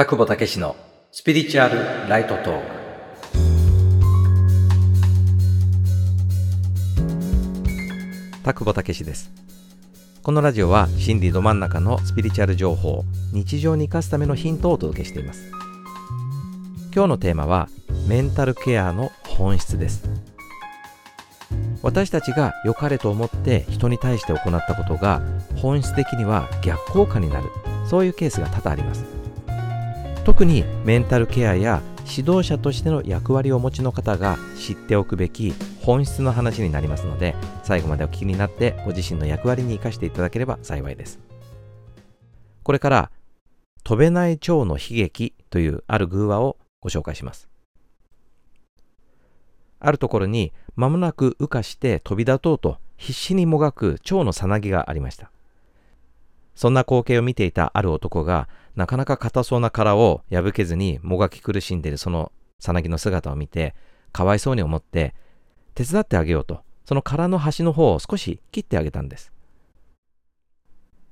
田久保武のスピリチュアルライトトーク。田久保武です。このラジオは心理ど真ん中のスピリチュアル情報日常に生かすためのヒントをお届けしています。今日のテーマはメンタルケアの本質です。私たちが良かれと思って人に対して行ったことが本質的には逆効果になるそういうケースが多々あります。特にメンタルケアや指導者としての役割をお持ちの方が知っておくべき本質の話になりますので最後までお聞きになってご自身の役割に生かしていただければ幸いですこれから飛べない蝶の悲劇というある偶話をご紹介しますあるところに間もなく羽化して飛び立とうと必死にもがく蝶のさなぎがありました。そんな光景を見ていたある男がなかなか硬そうな殻を破けずにもがき苦しんでいるそのさなぎの姿を見てかわいそうに思って手伝ってあげようとその殻の端の方を少し切ってあげたんです。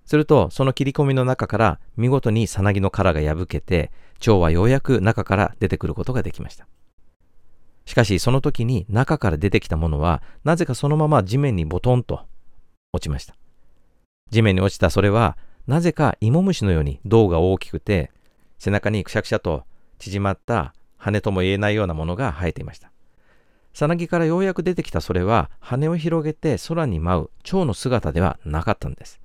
するとその切り込みの中から見事にさなぎの殻が破けて蝶はようやく中から出てくることができました。しかしその時に中から出てきたものはなぜかそのまま地面にボトンと落ちました。地面に落ちたそれはなぜか芋虫のように胴が大きくて背中にくしゃくしゃと縮まった羽とも言えないようなものが生えていました。さなぎからようやく出てきたそれは羽を広げて空に舞う蝶の姿ではなかったんです。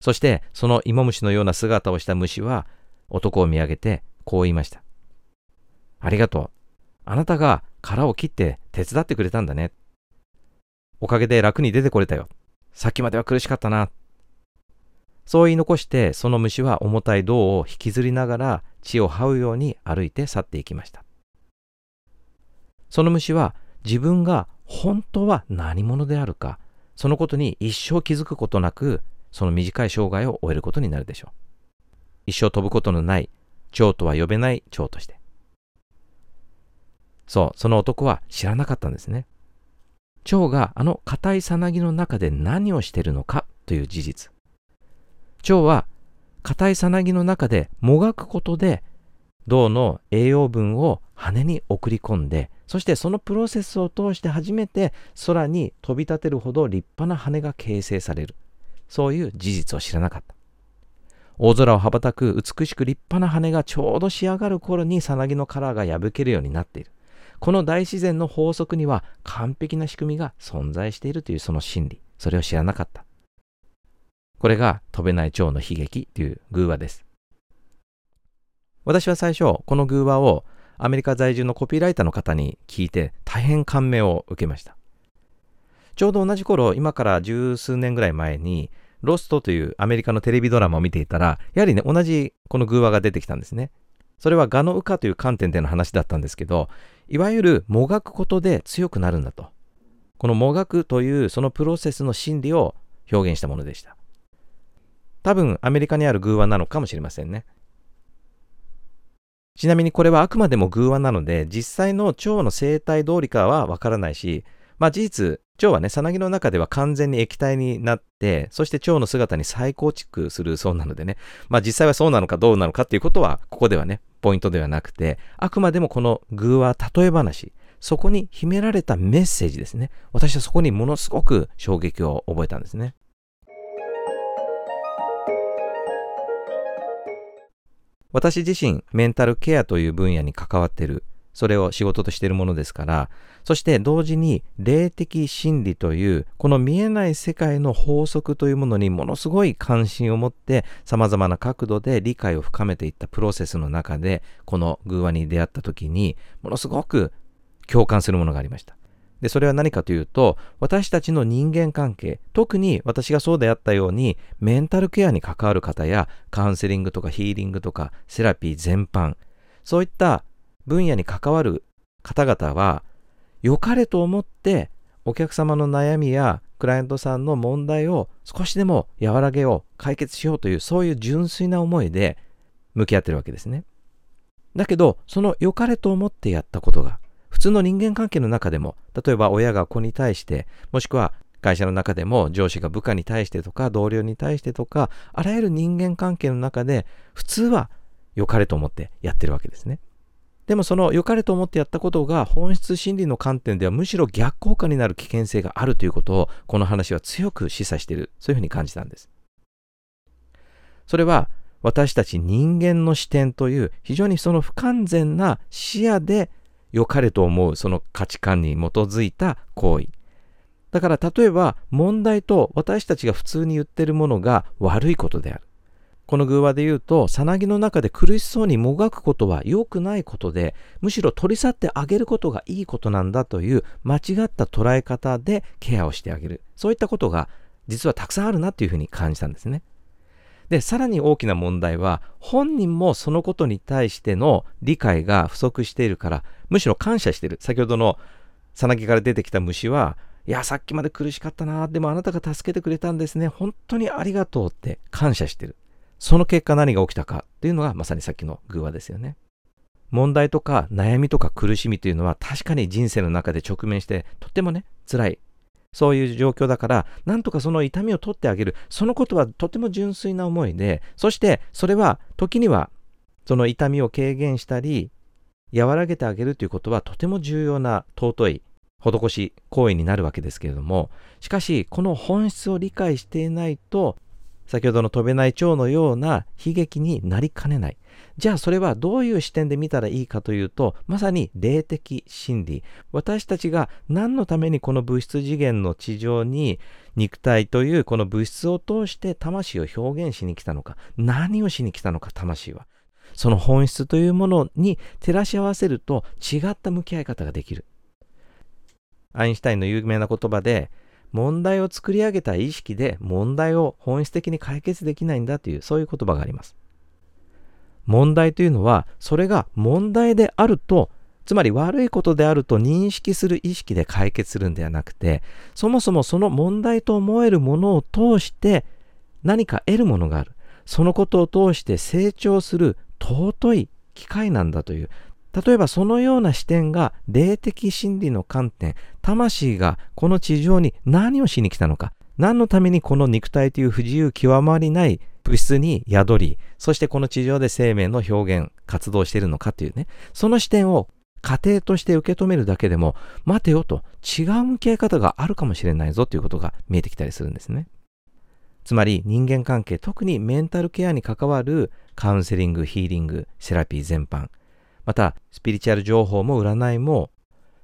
そしてその芋虫のような姿をした虫は男を見上げてこう言いました。ありがとう。あなたが殻を切って手伝ってくれたんだね。おかげで楽に出てこれたよ。さっきまでは苦しかったな。そう言い残して、その虫は重たい銅を引きずりながら血を這うように歩いて去っていきました。その虫は自分が本当は何者であるか、そのことに一生気づくことなく、その短い生涯を終えることになるでしょう。一生飛ぶことのない蝶とは呼べない蝶として。そう、その男は知らなかったんですね。蝶があの硬いさなぎの中で何をしてるのかという事実。蝶は硬いさなぎの中でもがくことで銅の栄養分を羽に送り込んでそしてそのプロセスを通して初めて空に飛び立てるほど立派な羽が形成される。そういう事実を知らなかった。大空を羽ばたく美しく立派な羽がちょうど仕上がる頃にさなぎの殻が破けるようになっている。この大自然の法則には完璧な仕組みが存在しているというその真理、それを知らなかった。これが飛べない蝶の悲劇という偶話です。私は最初、この偶話をアメリカ在住のコピーライターの方に聞いて大変感銘を受けました。ちょうど同じ頃、今から十数年ぐらい前に、ロストというアメリカのテレビドラマを見ていたら、やはりね、同じこの偶話が出てきたんですね。それは蛾の羽化という観点での話だったんですけど、いわゆるもがくことで強くなるんだと。このもがくというそのプロセスの心理を表現したものでした。多分アメリカにある偶話なのかもしれませんね。ちなみにこれはあくまでも偶話なので、実際の腸の生態通りかはわからないし、まあ事実、腸はね、さなぎの中では完全に液体になって、そして腸の姿に再構築するそうなのでね、まあ実際はそうなのかどうなのかっていうことは、ここではね、ポイントではなくて、あくまでもこの偶話例え話、そこに秘められたメッセージですね。私はそこにものすごく衝撃を覚えたんですね。私自身、メンタルケアという分野に関わってるそれを仕事としているものですから、そして同時に霊的真理という、この見えない世界の法則というものにものすごい関心を持って、様々な角度で理解を深めていったプロセスの中で、この偶話に出会った時に、ものすごく共感するものがありました。で、それは何かというと、私たちの人間関係、特に私がそうであったように、メンタルケアに関わる方や、カウンセリングとかヒーリングとか、セラピー全般、そういった分野に関わる方々は、良かれと思ってお客様の悩みやクライアントさんの問題を少しでも和らげよう、解決しようというそういう純粋な思いで向き合ってるわけですね。だけど、その良かれと思ってやったことが、普通の人間関係の中でも、例えば親が子に対して、もしくは会社の中でも上司が部下に対してとか同僚に対してとか、あらゆる人間関係の中で、普通は良かれと思ってやってるわけですね。でもその良かれと思ってやったことが本質心理の観点ではむしろ逆効果になる危険性があるということをこの話は強く示唆しているそういうふうに感じたんです。それは私たち人間の視点という非常にその不完全な視野で良かれと思うその価値観に基づいた行為。だから例えば問題と私たちが普通に言ってるものが悪いことである。この偶話で言うと、さなぎの中で苦しそうにもがくことは良くないことで、むしろ取り去ってあげることがいいことなんだという間違った捉え方でケアをしてあげる。そういったことが実はたくさんあるなというふうに感じたんですね。で、さらに大きな問題は、本人もそのことに対しての理解が不足しているから、むしろ感謝してる。先ほどのさなぎから出てきた虫は、いや、さっきまで苦しかったな。でもあなたが助けてくれたんですね。本当にありがとうって感謝してる。その結果何が起きたかっていうのがまさにさっきの偶話ですよね。問題とか悩みとか苦しみというのは確かに人生の中で直面してとってもね、辛い。そういう状況だから、なんとかその痛みを取ってあげる。そのことはとても純粋な思いで、そしてそれは時にはその痛みを軽減したり、和らげてあげるということはとても重要な尊い施し行為になるわけですけれども、しかしこの本質を理解していないと先ほどの飛べない蝶のような悲劇になりかねない。じゃあそれはどういう視点で見たらいいかというと、まさに霊的真理。私たちが何のためにこの物質次元の地上に肉体というこの物質を通して魂を表現しに来たのか、何をしに来たのか、魂は。その本質というものに照らし合わせると違った向き合い方ができる。アインシュタインの有名な言葉で、問題を作り上げた意識で問題を本質的に解決できないんだというそういう言葉があります。問題というのはそれが問題であるとつまり悪いことであると認識する意識で解決するんではなくてそもそもその問題と思えるものを通して何か得るものがあるそのことを通して成長する尊い機会なんだという。例えばそのような視点が霊的真理の観点、魂がこの地上に何をしに来たのか、何のためにこの肉体という不自由極まりない物質に宿り、そしてこの地上で生命の表現、活動しているのかというね、その視点を家庭として受け止めるだけでも、待てよと違う向き合い方があるかもしれないぞということが見えてきたりするんですね。つまり人間関係、特にメンタルケアに関わるカウンセリング、ヒーリング、セラピー全般、また、スピリチュアル情報も占いも、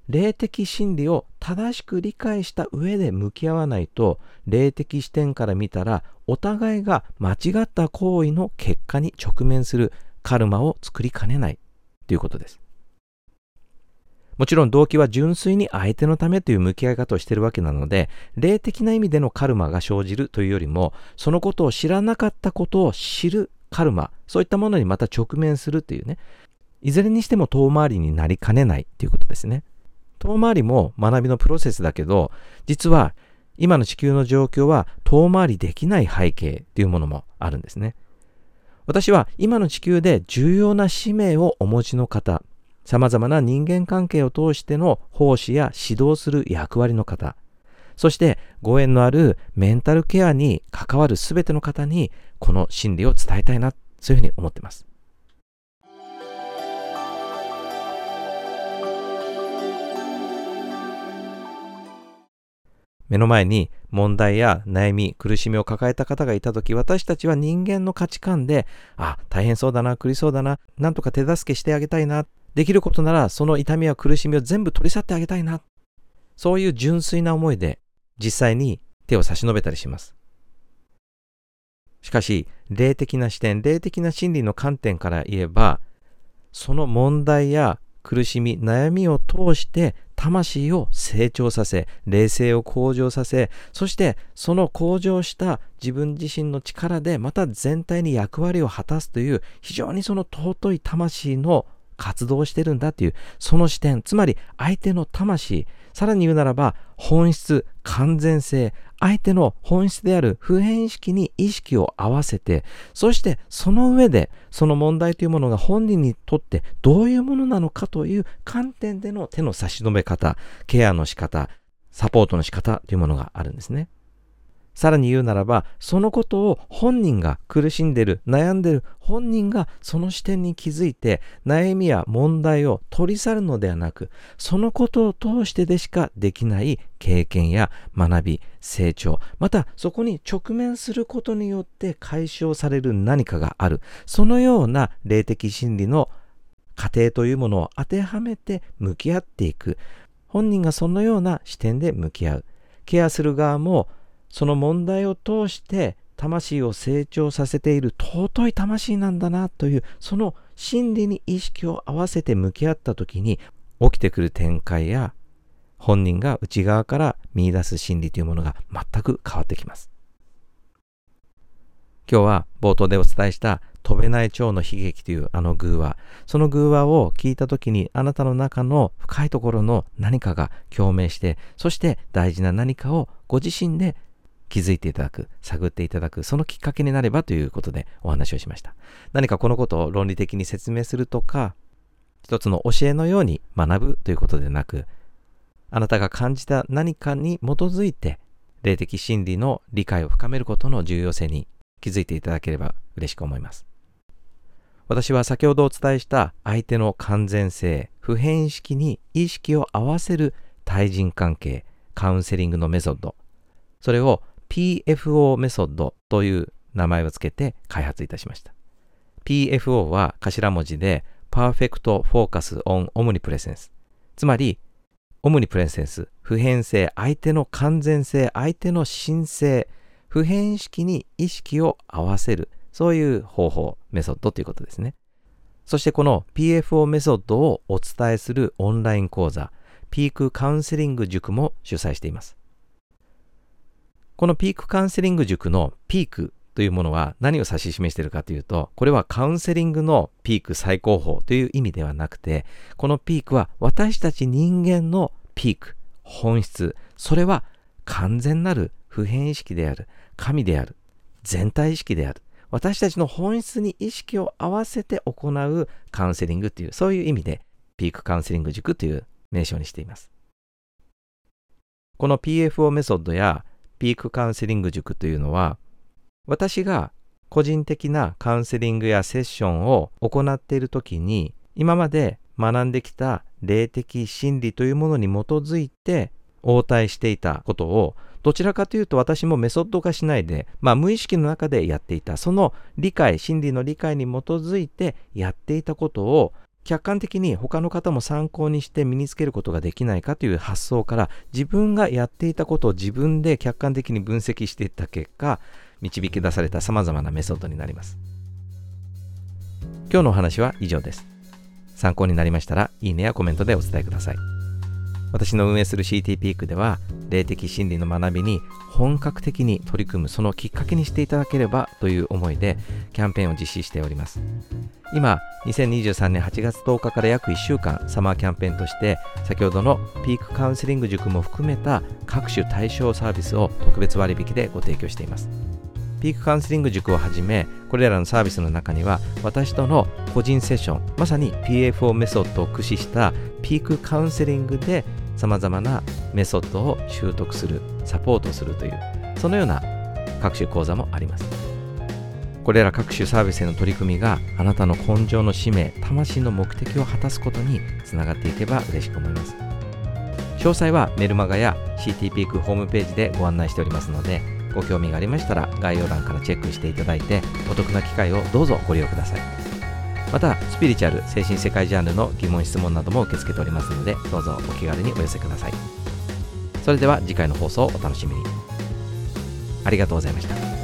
霊的真理を正しく理解した上で向き合わないと、霊的視点から見たら、お互いが間違った行為の結果に直面するカルマを作りかねないということです。もちろん動機は純粋に相手のためという向き合い方をしているわけなので、霊的な意味でのカルマが生じるというよりも、そのことを知らなかったことを知るカルマ、そういったものにまた直面するというね、いずれにしても遠回りになりかねないということですね。遠回りも学びのプロセスだけど、実は今の地球の状況は遠回りできない背景というものもあるんですね。私は今の地球で重要な使命をお持ちの方、様々な人間関係を通しての奉仕や指導する役割の方、そしてご縁のあるメンタルケアに関わる全ての方にこの真理を伝えたいな、そういうふうに思っています。目の前に問題や悩み、苦しみを抱えた方がいたとき、私たちは人間の価値観で、あ、大変そうだな、苦しそうだな、なんとか手助けしてあげたいな、できることならその痛みや苦しみを全部取り去ってあげたいな、そういう純粋な思いで実際に手を差し伸べたりします。しかし、霊的な視点、霊的な真理の観点から言えば、その問題や苦しみ、悩みを通して魂を成長させ、冷静を向上させ、そしてその向上した自分自身の力でまた全体に役割を果たすという非常にその尊い魂の活動してるんだという、その視点、つまり相手の魂、さらに言うならば、本質、完全性、相手の本質である普遍意識に意識を合わせて、そしてその上で、その問題というものが本人にとってどういうものなのかという観点での手の差し伸べ方、ケアの仕方、サポートの仕方というものがあるんですね。さらに言うならば、そのことを本人が苦しんでる、悩んでる本人がその視点に気づいて、悩みや問題を取り去るのではなく、そのことを通してでしかできない経験や学び、成長、またそこに直面することによって解消される何かがある。そのような霊的真理の過程というものを当てはめて向き合っていく。本人がそのような視点で向き合う。ケアする側もその問題を通して魂を成長させている尊い魂なんだなというその真理に意識を合わせて向き合った時に起きてくる展開や本人が内側から見出す真理というものが全く変わってきます。今日は冒頭でお伝えした飛べない蝶の悲劇というあの偶話、その偶話を聞いた時にあなたの中の深いところの何かが共鳴して、そして大事な何かをご自身で気づいていただく、探っていただく、そのきっかけになればということでお話をしました。何かこのことを論理的に説明するとか、一つの教えのように学ぶということでなく、あなたが感じた何かに基づいて、霊的真理の理解を深めることの重要性に気づいていただければ嬉しく思います。私は先ほどお伝えした相手の完全性、普遍意識に意識を合わせる対人関係、カウンセリングのメソッド、それを PFO メソッドという名前をつけて開発いたしました。PFO は頭文字で Perfect Focus on Omnipresence つまりオムニプレセンス、普遍性、相手の完全性、相手の神性、普遍意識に意識を合わせる、そういう方法、メソッドということですね。そしてこの PFO メソッドをお伝えするオンライン講座、ピークカウンセリング塾も主催しています。このピークカウンセリング塾のピークというものは何を指し示しているかというと、これはカウンセリングのピーク最高峰という意味ではなくて、このピークは私たち人間のピーク、本質、それは完全なる普遍意識である、神である、全体意識である。私たちの本質に意識を合わせて行うカウンセリングという、そういう意味で、ピークカウンセリング塾という名称にしています。この PFO メソッドやピークカウンセリング塾というのは、私が個人的なカウンセリングやセッションを行っているときに、今まで学んできた霊的真理というものに基づいて応対していたことを、どちらかというと私もメソッド化しないで、まあ無意識の中でやっていた、その理解、真理の理解に基づいてやっていたことを客観的に他の方も参考にして身につけることができないかという発想から自分がやっていたことを自分で客観的に分析していった結果導き出された様々なメソッドになります。今日のお話は以上です。参考になりましたらいいねやコメントでお伝えください。私の運営する CT ピークでは霊的真理の学びに本格的に取り組むそのきっかけにしていただければという思いでキャンペーンを実施しております。今2023年8月10日から約1週間サマーキャンペーンとして先ほどのピークカウンセリング塾も含めた各種対象サービスを特別割引でご提供しています。ピークカウンセリング塾をはじめこれらのサービスの中には私との個人セッションまさに PFO メソッドを駆使したピークカウンセリングでさまざまなメソッドを習得するサポートするというそのような各種講座もあります。これら各種サービスへの取り組みがあなたの根性の使命魂の目的を果たすことにつながっていけば嬉しく思います。詳細はメルマガや CT ピークホームページでご案内しておりますのでご興味がありましたら概要欄からチェックしていただいてお得な機会をどうぞご利用ください。またスピリチュアル精神世界ジャンルの疑問質問なども受け付けておりますのでどうぞお気軽にお寄せください。それでは次回の放送をお楽しみに。ありがとうございました。